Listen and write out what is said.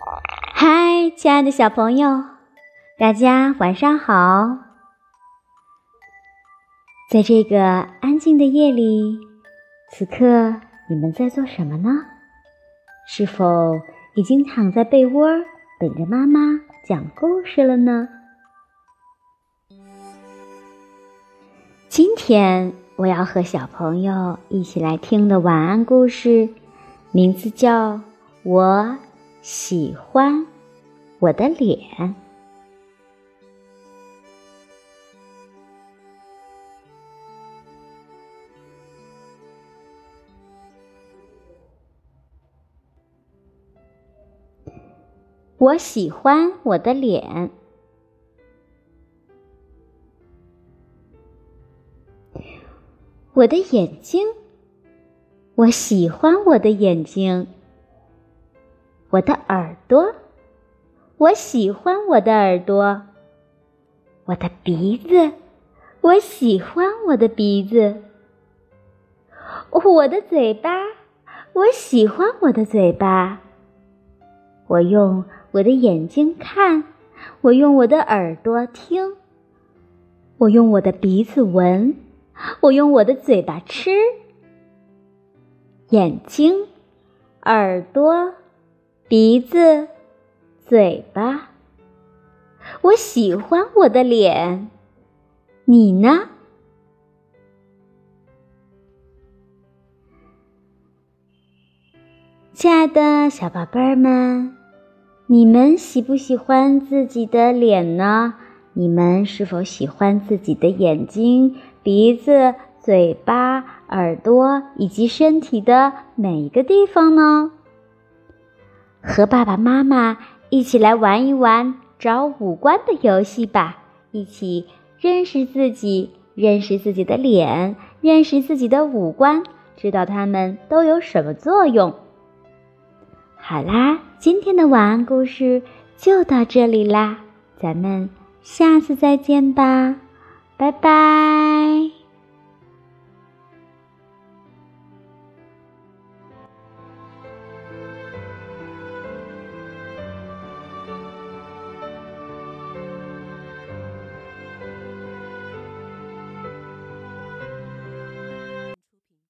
嗨，亲爱的小朋友，大家晚上好！在这个安静的夜里，此刻你们在做什么呢？是否已经躺在被窝，等着妈妈讲故事了呢？今天我要和小朋友一起来听的晚安故事，名字叫《我喜欢我的脸》。我喜欢我的脸。我的眼睛，我喜欢我的眼睛。我的耳朵，我喜欢我的耳朵。我的鼻子，我喜欢我的鼻子。我的嘴巴，我喜欢我的嘴巴。我用我的眼睛看，我用我的耳朵听，我用我的鼻子闻。我用我的嘴巴吃，眼睛、耳朵、鼻子、嘴巴。我喜欢我的脸，你呢？亲爱的小宝贝儿们，你们喜不喜欢自己的脸呢？你们是否喜欢自己的眼睛？鼻子、嘴巴、耳朵以及身体的每一个地方呢？和爸爸妈妈一起来玩一玩找五官的游戏吧！一起认识自己，认识自己的脸，认识自己的五官，知道它们都有什么作用。好啦，今天的晚安故事就到这里啦，咱们下次再见吧。拜拜。